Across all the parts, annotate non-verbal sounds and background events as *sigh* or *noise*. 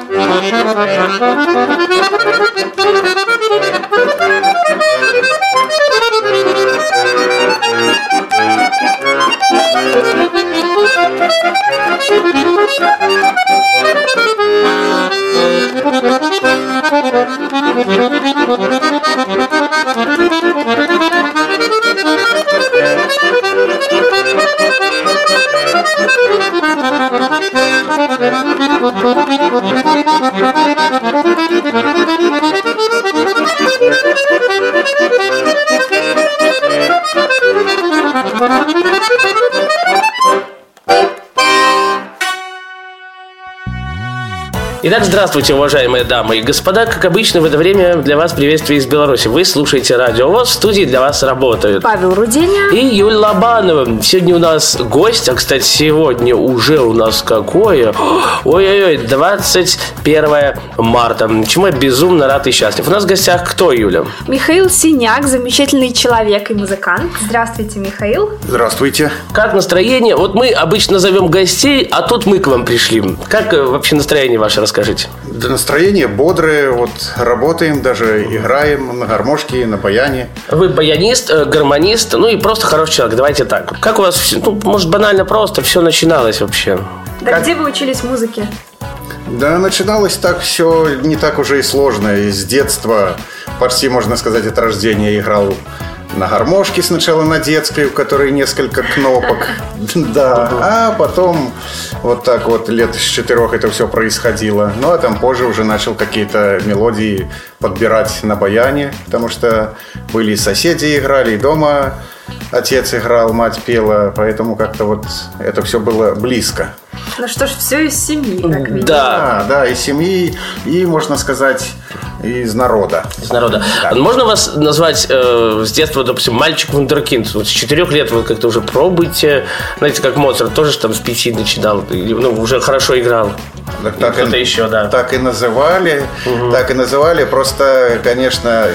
Thank you. Итак, здравствуйте, уважаемые дамы и господа. Как обычно, в это время для вас приветствие из Беларуси. Вы слушаете Радио ВОЗ. В студии для вас работают Павел Руденя и Юль Лобанова. Сегодня у нас гость, а, кстати, сегодня уже у нас какое? Ой-ой-ой, 21 марта. Чему я безумно рад и счастлив. У нас в гостях кто, Юля? Михаил Синяк, замечательный человек и музыкант. Здравствуйте, Михаил. Здравствуйте. Как настроение? Вот мы обычно зовем гостей, а тут мы к вам пришли. Как э, вообще настроение ваше? Расскажите. Да настроение бодрое, вот работаем, даже играем на гармошке, на баяне. Вы баянист, э, гармонист, ну и просто хороший человек, давайте так. Как у вас, ну, может, банально просто все начиналось вообще? Да Как- где вы учились музыке? Да, начиналось так все не так уже и сложно. И с детства, почти можно сказать, от рождения играл на гармошке сначала на детской, у которой несколько кнопок. *laughs* Да, а потом вот так вот лет с четырех это все происходило. Ну, а там позже уже начал какие-то мелодии подбирать на баяне, потому что были и соседи играли, и дома отец играл, мать пела, поэтому как-то вот это все было близко. Ну что ж, все из семьи, как видите. Да, Да, да, из семьи и, можно сказать, из народа. из народа. Можно вас назвать э, с детства, допустим, мальчик вундеркинд? Вот с четырех лет вы как-то уже пробуете, знаете, как Моцарт тоже там с пяти начинал, ну, уже хорошо играл. Так, И кто-то еще, да. Так и называли, так и называли. Просто, конечно,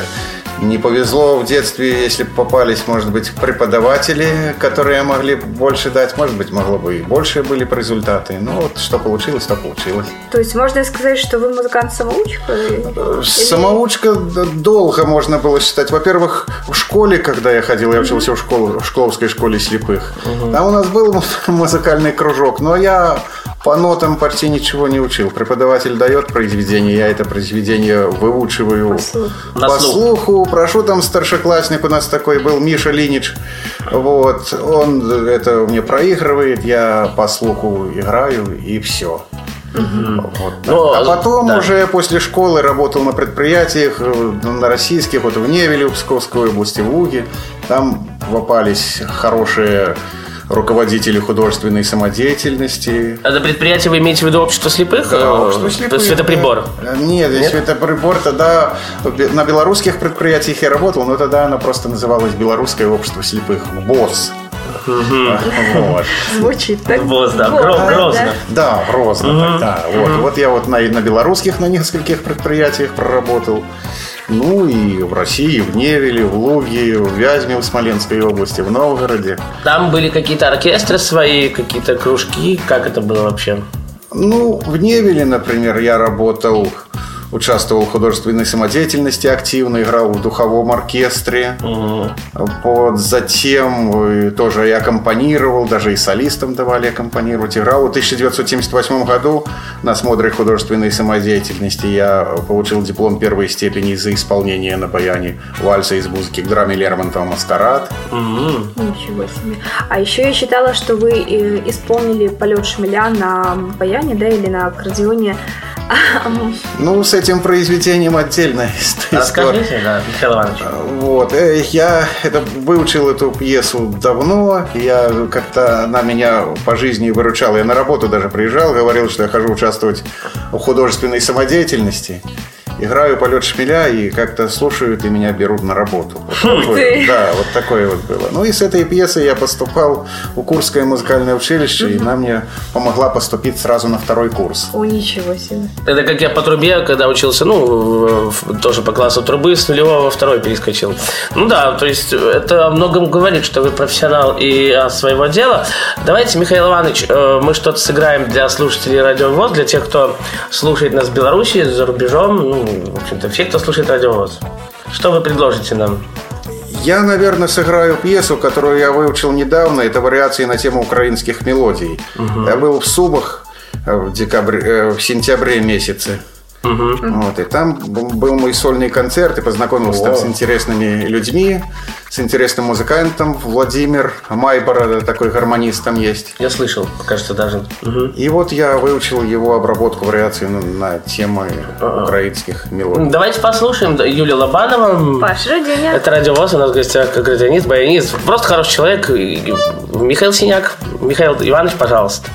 не повезло в детстве, если бы попались, может быть, преподаватели, которые могли больше дать. Может быть, могло бы и больше были бы результаты. Ну, вот что получилось, то получилось. То есть можно сказать, что вы музыкант-самоучка? Или- Самоучка д- долго можно было считать. Во-первых, в школе, когда я ходил, я учился в, школе, в Шкловской школе слепых. Там у нас был *laughs* музыкальный кружок, но я по нотам почти ничего не учил. Преподаватель дает произведение, я это произведение выучиваю по, слух. слуху. Прошу там старшеклассник у нас такой был, Миша Линич. Вот, он это мне проигрывает, я по слуху играю и все. Вот так. Ну, а потом да. уже после школы работал на предприятиях, э, на российских, вот в Невеле, в Псковской области, в Уге. Там попались хорошие руководители художественной самодеятельности. Это предприятие вы имеете в виду общество слепых? Да, Э, общество слепых, То есть светоприбор? Нет, Нет? светоприбор тогда на белорусских предприятиях я работал, но тогда оно просто называлось Белорусское общество слепых. БОС. *laughs* Вот. Звучит так. Вот, да, грозно. Да, Грозно тогда. Вот. я вот на белорусских на нескольких предприятиях проработал. Ну и в России, в Невеле, в Луге, в Вязьме, в Смоленской области, в Новгороде. Там были какие-то оркестры свои, какие-то кружки. Как это было вообще? Ну, в Невеле, например, я работал, участвовал в художественной самодеятельности активно, играл в духовом оркестре. Вот, затем э, тоже и аккомпанировал, даже и солистам давали аккомпанировать. Играл в 1978 году на смотре художественной самодеятельности. Я получил диплом первой степени за исполнение на баяне вальса из музыки к драме Лермонтова «Маскарад». Ничего себе. А еще я считала, что вы э, исполнили полет шмеля на баяне, да, или на аккордеоне. Ну, с этим произведением отдельная *laughs* история. Расскажите, да, Михаил Иванович. Вот, э, я это, выучил эту пьесу давно, я как-то она меня по жизни выручала. Я на работу даже приезжал, говорил, что я хожу участвовать в художественной самодеятельности. Играю полет шмеля и как-то слушают и меня берут на работу. Вот такое, ты. да, вот такое вот было. Ну и с этой пьесой я поступал в Курское музыкальное училище, и она мне помогла поступить сразу на второй курс. О, ничего себе. Это как я по трубе, когда учился, ну, тоже по классу трубы, с нулевого во второй перескочил. Ну да, то есть это о многом говорит, что вы профессионал и своего дела. Давайте, Михаил Иванович, э, мы что-то сыграем для слушателей Радио ВОЗ, для тех, кто слушает нас в Беларуси, за рубежом, ну, в общем-то, все, кто слушает Радио ВОЗ. Что вы предложите нам? Я, наверное, сыграю пьесу, которую я выучил недавно. Это вариации на тему украинских мелодий. Я был в Сумах э, в, декабре, э, в сентябре месяце. Вот, и там был мой сольный концерт, и познакомился там с интересными людьми, с интересным музыкантом Владимир Майбор, такой гармонист там есть. Я слышал, кажется, даже. Мгм. И вот я выучил его обработку вариаций на, на темы украинских мелодий. Давайте послушаем Юлию Лобанова. Паш, Родиня. Это Радио ВОЗ, у нас в гостях градианист, баянист. Просто хороший человек. Михаил Синяк. Михаил Иванович, пожалуйста.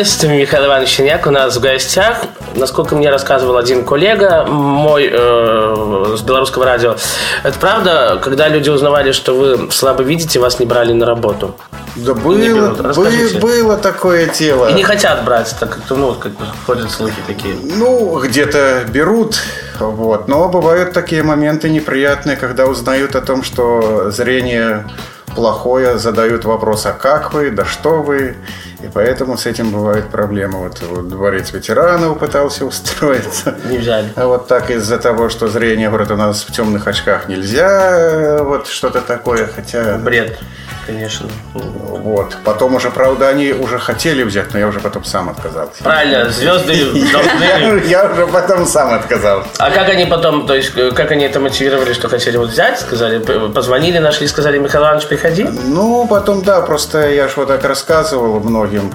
Баянист Михаил Иванович Синяк у нас в гостях. Насколько мне рассказывал один коллега мой э, с белорусского радио, это правда, когда люди узнавали, что вы слабо видите, вас не брали на работу? Да было, берут. бы- Расскажите. было такое дело. И не хотят брать, так как, ну, как бы ходят слухи такие. Ну, где-то берут, вот. Но бывают такие моменты неприятные, когда узнают о том, что зрение плохое, задают вопрос, а как вы, да что вы, и поэтому с этим бывают проблемы. Вот, вот дворец ветеранов пытался устроиться. Не взяли. А вот так из-за того, что зрение, говорят, у нас в темных очках нельзя, вот что-то такое, хотя... Бред, конечно. Вот. Потом уже, правда, они уже хотели взять, но я уже потом сам отказался. Правильно, звезды должны... *laughs* Я уже потом сам отказался. А как они потом, то есть, как они это мотивировали, что хотели вот взять, сказали, позвонили, нашли, сказали, Михаил Иванович, приходи? Ну, потом, да, просто я ж вот так рассказывал многим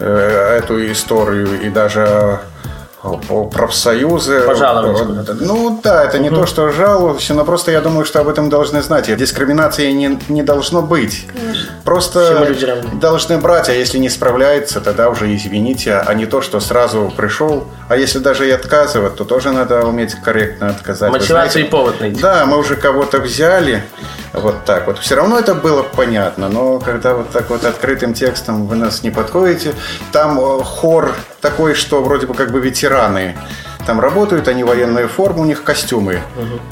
э, эту историю и даже профсоюзы. Пожаловались Вот, куда-то. Ну да, это не то, что жаловался, но просто я думаю, что об этом должны знать. И Дискриминации не, не должно быть. Просто люди равны. должны брать, а если не справляется, тогда уже извините, а не то, что сразу пришел. А если даже и отказывать, то тоже надо уметь корректно отказать. Знаете, и повод найти. да, мы уже кого-то взяли, вот так вот. Все равно это было понятно, но когда вот так вот открытым текстом вы нас не подходите, там э, хор такой, что вроде бы как бы ветераны. Там работают они в военную форму, у них костюмы.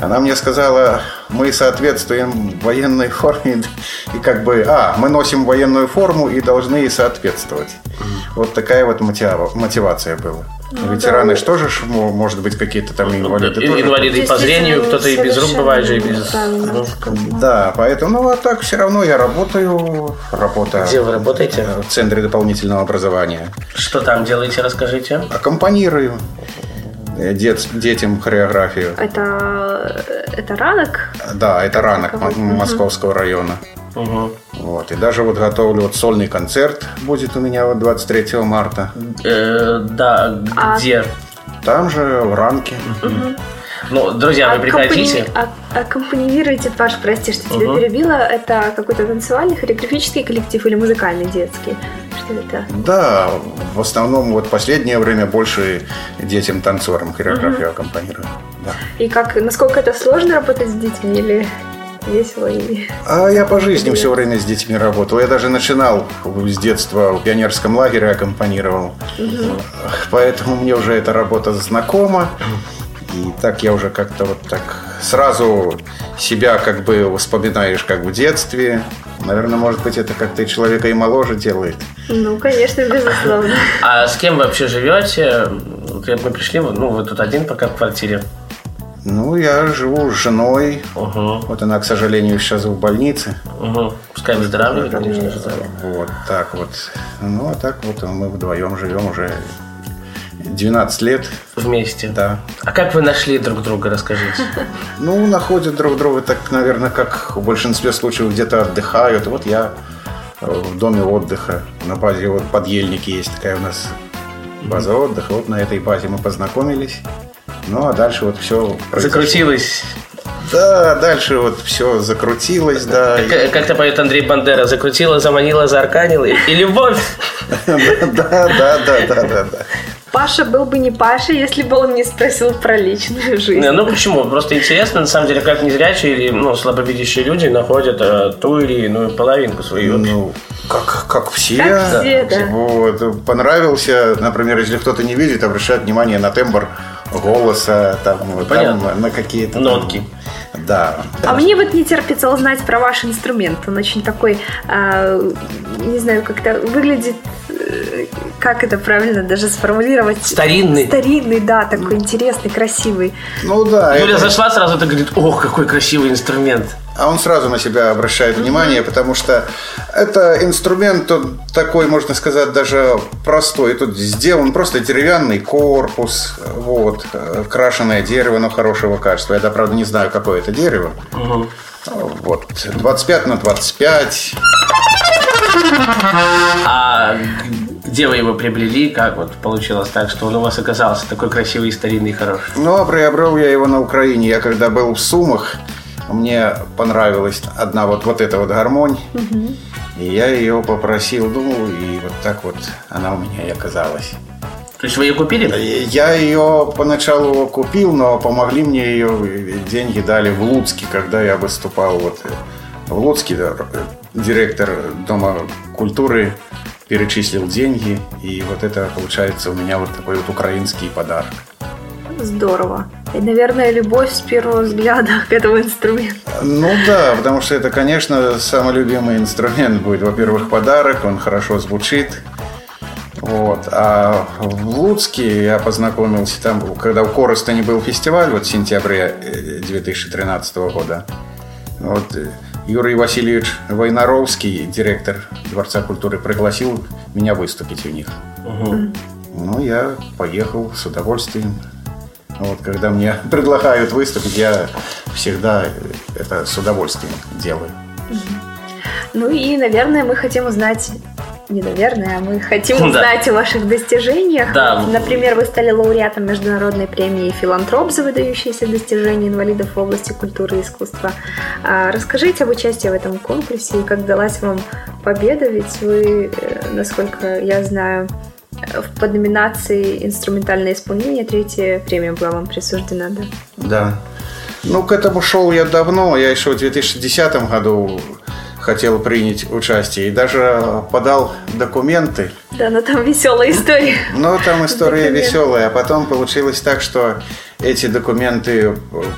Она мне сказала, мы соответствуем военной форме и как бы, а, мы носим военную форму и должны ей соответствовать. Вот такая вот мотива- мотивация была. Ветераны что же, может быть, какие-то там инвалиды И- тоже Инвалиды и по зрению, Естественно, кто-то и без рук бывает же, и без... Ну, Да, поэтому, ну а так все равно я работаю, работа Где вы работаете? в Центре дополнительного образования. Что там делаете, расскажите. Аккомпанирую дет- детям хореографию. Это, это ранок? Да, это ранок Московского района. Угу. Вот. И даже вот готовлю вот сольный концерт будет у меня вот 23 марта. Э, да, А- где? Там же в ранке. Ну, друзья, вы прекратите. Аккомпани- а- Аккомпанируете, Паш, прости, что тебя Мгм. перебила. Это какой-то танцевальный, хореографический коллектив или музыкальный детский? Что это? Да, в основном вот последнее время больше детям танцорам хореографию аккомпанирую. Да. И как, насколько это сложно работать с детьми или весело? И... А я по жизни все время с детьми работал. Я даже начинал с детства в пионерском лагере аккомпанировал. Поэтому мне уже эта работа знакома. И так я уже как-то вот так сразу себя как бы вспоминаешь как в детстве. Наверное, может быть, это как-то и человека и моложе делает. Ну, конечно, безусловно. А с кем вы вообще живете? Мы пришли, ну, вы тут один пока в квартире. Ну, я живу с женой. Угу, Вот она, к сожалению, сейчас в больнице. угу. Пускай выздоравливает, конечно же. Вот так вот. Ну, а так вот мы вдвоем живем уже 12 лет. Вместе. Да. А как вы нашли друг друга, расскажите. Ну, находят друг друга так, наверное, как в большинстве случаев где-то отдыхают. Вот я э, в доме отдыха на базе вот подъельники есть такая у нас база отдыха. Вот на этой базе мы познакомились. Ну, а дальше вот все Закрутилось. Да, дальше вот все закрутилось, да. Как-то поет Андрей Бандера. Закрутила, заманила, заарканила. И и любовь. *laughs* Да, да, да, да, да, да. Паша был бы не Паша, если бы он не спросил про личную жизнь. Не, Ну почему? Просто интересно, на самом деле, как незрячие или ну, слабовидящие люди находят э, ту или иную половинку свою. Ну, как, как все. Как все, да. Вот. Понравился, например, если кто-то не видит, обращает внимание на тембр голоса, там, вот, там, Понятно. на какие-то... там- Нотки. Да. А мне вот не терпится узнать про ваш инструмент. Он очень такой, а, не знаю, как-то выглядит, э, как это правильно даже сформулировать. Старинный. Старинный, да, такой интересный, красивый. Ну да. Юля это- зашла сразу и говорит, ох, какой красивый инструмент. А он сразу на себя обращает внимание, потому что это инструмент он такой, можно сказать, даже простой. Тут сделан просто деревянный корпус, вот, э, крашеное дерево, но хорошего качества. Я, да, правда, не знаю, какое это дерево. Вот, 25 на 25. А где вы его приобрели? Как вот получилось так, что он у вас оказался такой красивый, старинный и хороший? Ну, а приобрел я его на Украине. Я когда был в Сумах, мне понравилась одна вот, вот эта вот гармонь. И я ее попросил, ну, и вот так вот она у меня и оказалась. То есть вы ее купили? Я ее поначалу купил, но помогли мне ее, деньги дали в Луцке, когда я выступал вот э, в Луцке, да, э, директор Дома культуры перечислил деньги, и вот это получается у меня вот такой вот украинский подарок. Здорово. И, наверное, любовь с первого взгляда к этому инструменту. Ну да, потому что это, конечно, самый любимый инструмент будет. Во-первых, подарок, он хорошо звучит. Вот. А в Луцке я познакомился там, когда у Коростани был фестиваль, вот в сентябре 2013 года. Вот э, Юрий Васильевич Войнаровский, директор Дворца культуры, пригласил меня выступить у них. Угу. Ну, я поехал с удовольствием. Вот, когда мне *laughs* предлагают выступить, я всегда это с удовольствием делаю. Ну и, наверное, мы хотим узнать не наверное, а мы хотим узнать да. о ваших достижениях. Да. Например, вы стали лауреатом международной премии «Филантроп» за выдающиеся достижения инвалидов в области культуры и искусства. А расскажите об участии в этом конкурсе и как далась вам победа, ведь вы, э, насколько я знаю, в подноминации «Инструментальное исполнение» третья премия была вам присуждена, да? Да. Ну, к этому шел я давно. Я еще в 2010 году хотел принять участие и даже подал документы. Да, но там веселая история. Ну, там история веселая, а потом получилось так, что эти документы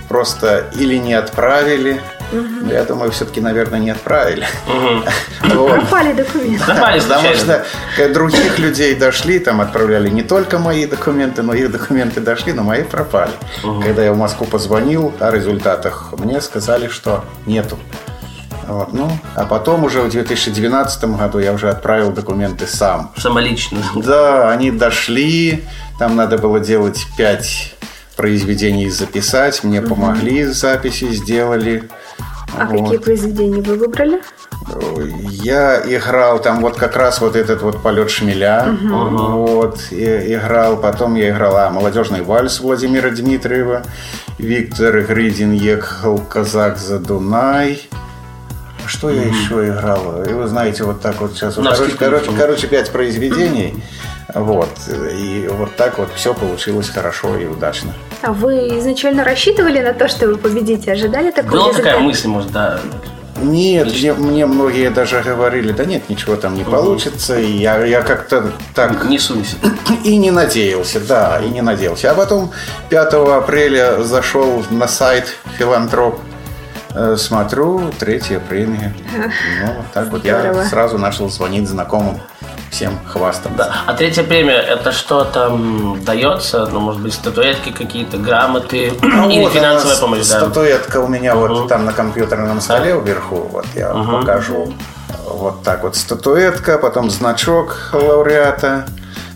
просто или не отправили, Угу. Я думаю, все-таки, наверное, не отправили. Угу. Вот. Пропали документы. Пропали, потому что других людей дошли, там отправляли не только мои документы, но их документы дошли, но мои пропали. Угу. Когда я в Москву позвонил о результатах, мне сказали, что нету. Вот, ну, а потом уже в 2012 году я уже отправил документы сам. Самолично. Да, они дошли. Там надо было делать пять произведений записать. Мне угу. помогли, записи сделали. А вот. какие произведения вы выбрали? Я играл там вот как раз вот этот вот полет шмеля, угу. вот и, играл. Потом я играл а, молодежный вальс Владимира Дмитриева, Виктор Гридин ехал казак за Дунай. Что я еще играл? И вы знаете, вот так вот сейчас. Вот, короче, короче, короче, пять произведений. Вот. И вот так вот все получилось хорошо и удачно. А вы изначально рассчитывали на то, что вы победите? Ожидали такого Была результата? такая мысль, может, да? Нет, мне, мне многие даже говорили, да нет, ничего там не угу. получится. И я, я как-то так... Не суйся. *clears throat* И не надеялся, да, и не надеялся. А потом 5 апреля зашел на сайт Филантроп смотрю, третья премия. *laughs* Ну, вот так вот я сразу начал звонить знакомым всем хвастаться. Да. А третья премия, это что там дается? Ну, может быть, статуэтки какие-то, грамоты *clears throat* ну, или вот финансовая помощь? Статуэтка у меня uh вот там на компьютерном столе uh вверху, вот я uh покажу. Вот так вот статуэтка, потом значок лауреата.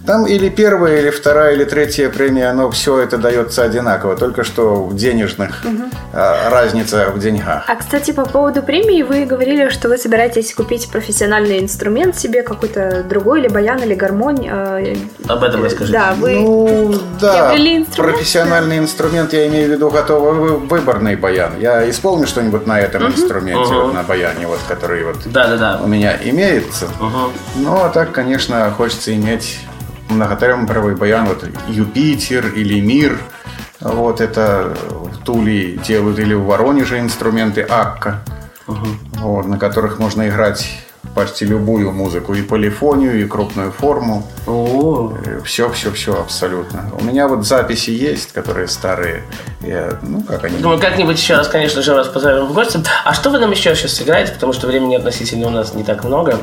Там или первая, или вторая, или третья премия, оно все это дается одинаково, только что в денежных, угу. разница в деньгах. А, кстати, по поводу премии вы говорили, что вы собираетесь купить профессиональный инструмент себе, какой-то другой, или баян, или гармонь. А, Об этом расскажите. Да, вы ну, да, инструмент? профессиональный инструмент, я имею в виду готовый выборный баян. Я исполню что-нибудь на этом угу. инструменте, угу. вот, на баяне, вот, который вот да, да, да. у меня имеется. Угу. Ну, а так, конечно, хочется иметь многотембровый баян, вот Юпитер или Мир, вот это в Туле делают или в Воронеже инструменты Акка, угу. вот, на которых можно играть почти любую музыку, и полифонию, и крупную форму. О. Все, все, все абсолютно. У меня вот записи есть, которые старые. Я, ну, как они. Думаю, как-нибудь еще раз, конечно же, вас позовем в гости. А что вы нам еще сейчас сыграете? Потому что времени относительно у нас не так много.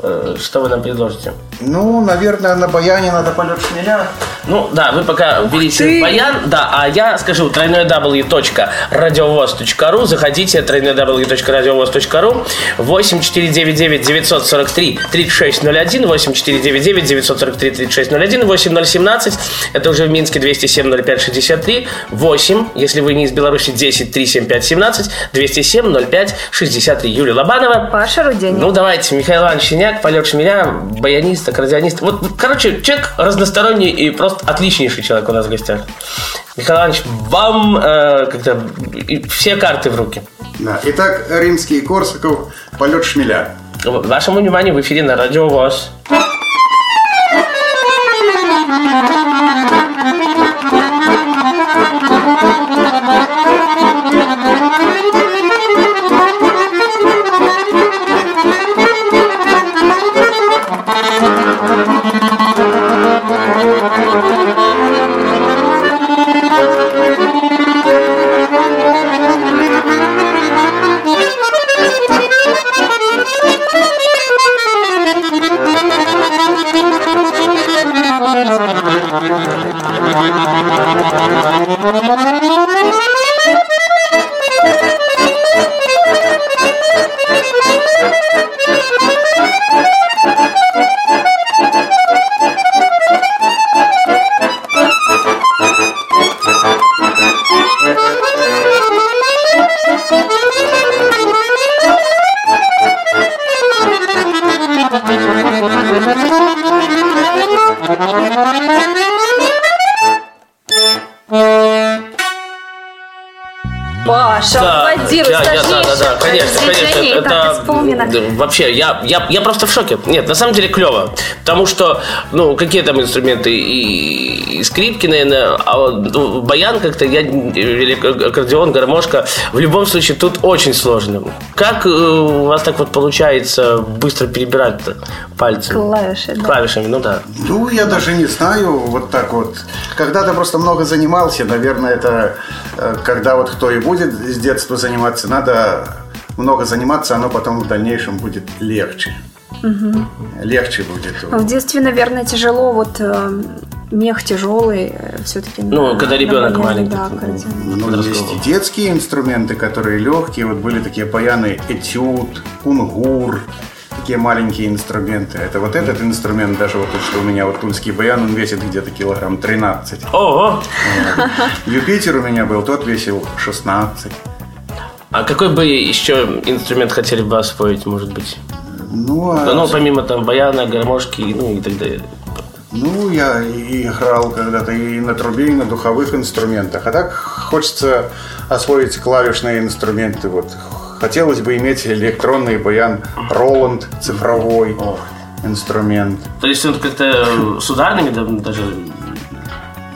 Э, что вы нам предложите? Ну, наверное, на баяне надо полет шмеля. Ну, да, вы пока Ух берите ты. баян, да, а я скажу www.radiovoz.ru, заходите www.radiovoz.ru 8499 943 3601 8499 943 3601 8017 это уже в Минске 207 05 63 8, если вы не из Беларуси 10 375 17 207 05 63 Юлия Лобанова. Паша Рудень. Ну, давайте, Михаил Иванович Синяк, полет шмеля, баянист, аккордеонист. Вот, короче, человек разносторонний и просто отличнейший человек у нас в гостях. Михаил Иванович, вам э, как-то все карты в руки. Да. Итак, римский Корсаков, полет шмеля. Вашему вниманию в эфире на Радио ВОЗ. Паша, Да, аплодируй, я- я- да, да, да, конечно, конечно, исполнено. да, вообще, я, я, я просто в шоке. Нет, на самом деле клево, потому что, ну, какие там инструменты и, и скрипки, наверное, а ну, баян как-то, я или аккордеон, гармошка, в любом случае тут очень сложно. Как э, у вас так вот получается быстро перебирать пальцами? Клавиши, да. Клавишами, ну да. Ну, я даже не знаю, вот так вот. Когда-то просто много занимался, наверное, это э, когда вот кто и будет с детства заниматься, надо много заниматься, оно потом в дальнейшем будет легче. Легче будет. В детстве, наверное, тяжело, вот э, мех тяжелый, все-таки. Ну, когда ребенок маленький. Да. Ну, подросткового. есть и детские инструменты, которые легкие. Вот были такие баяны этюд, кунгур, такие маленькие инструменты. Это вот этот инструмент, даже вот что у меня, вот тульский баян, он весит где-то килограмм 13. Ого! Юпитер у меня был, тот весил 16. А какой бы еще инструмент хотели бы освоить, может быть? Ну, а- ну, помимо там баяна, гармошки, ну и так далее. ну, я играл когда-то и на трубе, и на духовых инструментах. А так хочется освоить клавишные инструменты. Вот хотелось бы иметь электронный баян Роланд цифровой инструмент. То есть он как-то *laughs* с ударными да, даже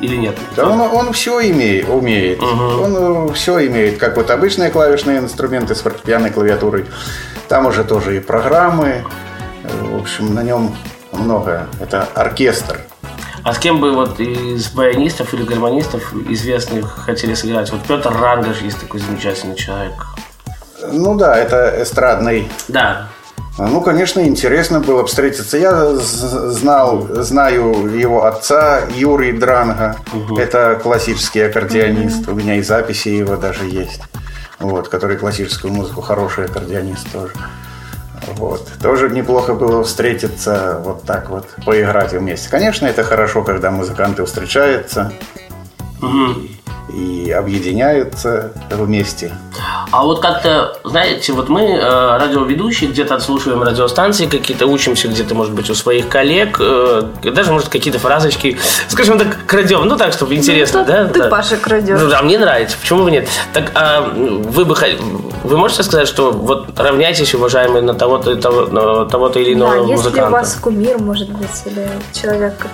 или нет? Да он, он все имеет, умеет. Он все имеет, как вот обычные клавишные инструменты с фортепианной клавиатурой. Там уже тоже и программы. В общем, на нем много. Это оркестр. А с кем бы вот из баянистов или гармонистов известных хотели сыграть? Вот Петр Рангаш есть такой замечательный человек. Ну да, это эстрадный Да. Ну, конечно, интересно было встретиться. Я знал, знаю его отца Юрий Дранга. Это классический аккордеонист. У меня и записи его даже есть. Вот, который классическую музыку, хороший аккордеонист тоже. Вот. Тоже неплохо было встретиться, вот так вот, поиграть вместе. Конечно, это хорошо, когда музыканты встречаются и объединяются вместе. А вот как-то, знаете, вот мы, э, радиоведущие, где-то отслушиваем радиостанции какие-то, учимся где-то, может быть, у своих коллег, э, даже, может, какие-то фразочки, скажем так, крадем, ну так, чтобы интересно, Ну, да? ты, Да. Паша, крадешь. Ну да, мне нравится, почему бы нет? Так, а вы бы вы можете сказать, что вот равняйтесь, уважаемые, на того-то, того, на того-то или иного Да, если музыканта? у вас кумир, может быть, или человек,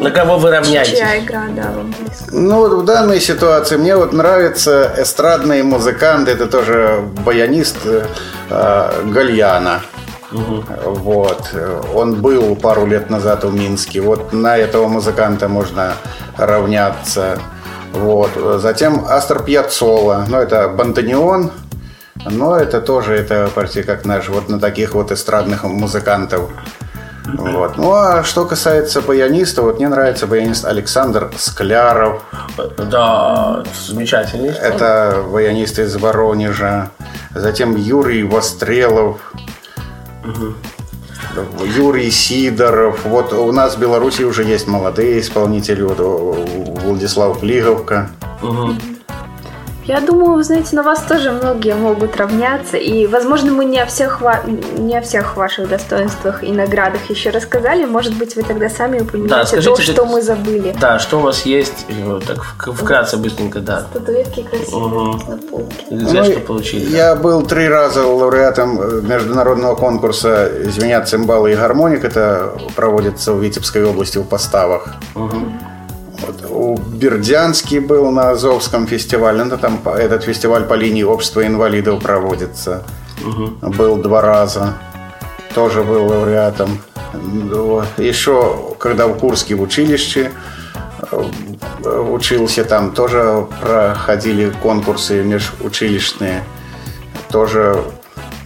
На кого вы равняетесь? чья игра, да, вам. Ну вот в данной ситуации мне вот нравятся эстрадные музыканты, это тоже баянист э, э, Гальяна. Вот. Он был пару лет назад в Минске. Вот на этого музыканта можно равняться. Вот. Затем Астер Пьяццола. Ну, это бандонеон. Но это тоже, это почти как наш, вот на таких вот эстрадных музыкантов. Вот. Ну, а что касается баяниста, вот мне нравится баянист Александр Скляров. Да, замечательный. Это баянист из Воронежа. Затем Юрий Вострелов. Юрий Сидоров. Вот у нас в Беларуси уже есть молодые исполнители. Вот Владислав Плиговка. Я думаю, вы знаете, на вас тоже многие могут равняться. И, возможно, мы не о всех, ва- не о всех ваших достоинствах и наградах еще рассказали. Может быть, вы тогда сами упомянете скажите, то, что мы забыли. Да, что у вас есть? Вот Так, вк- вкратце, быстренько, да. Статуэтки красивые Мгм. на полке. Ну, что получили? да. Я был три раза лауреатом э, международного конкурса «Звенят цимбалы и гармоник». Это проводится в Витебской области в Поставах. Вот, у Бердянский был на Азовском фестивале. Ну, там этот фестиваль по линии общества инвалидов проводится. Был два раза. Тоже был лауреатом. Еще, когда в Курске в училище э, учился, там тоже проходили конкурсы межучилищные. Тоже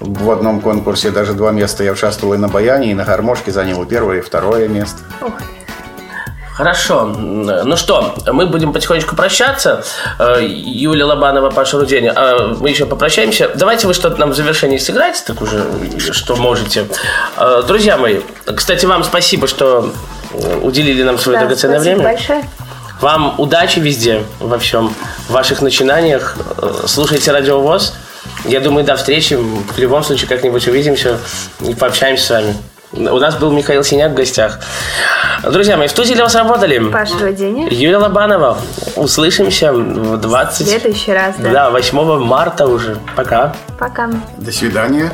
в одном конкурсе даже два места я участвовал и на баяне, и на гармошке, занял первое, и второе место. Ох, Хорошо. Ну что, мы будем потихонечку прощаться. Э, Юлия Лобанова, Паша Рудень, а мы еще попрощаемся. Давайте вы что-то нам в завершении сыграете, так уже, что можете. Э, Друзья мои, кстати, вам спасибо, что э, уделили нам свое да, драгоценное время. большое. Вам удачи везде, во всем, в ваших начинаниях. Слушайте Радио ВОЗ. Я думаю, до встречи. В любом случае, как-нибудь увидимся и пообщаемся с вами. У нас был Михаил Синяк в гостях. Друзья мои, в студии для вас работали Паша Родине, Юлия Лобанова. Услышимся в 20... В следующий раз, да? Да, 8 марта уже. Пока. Пока. До свидания.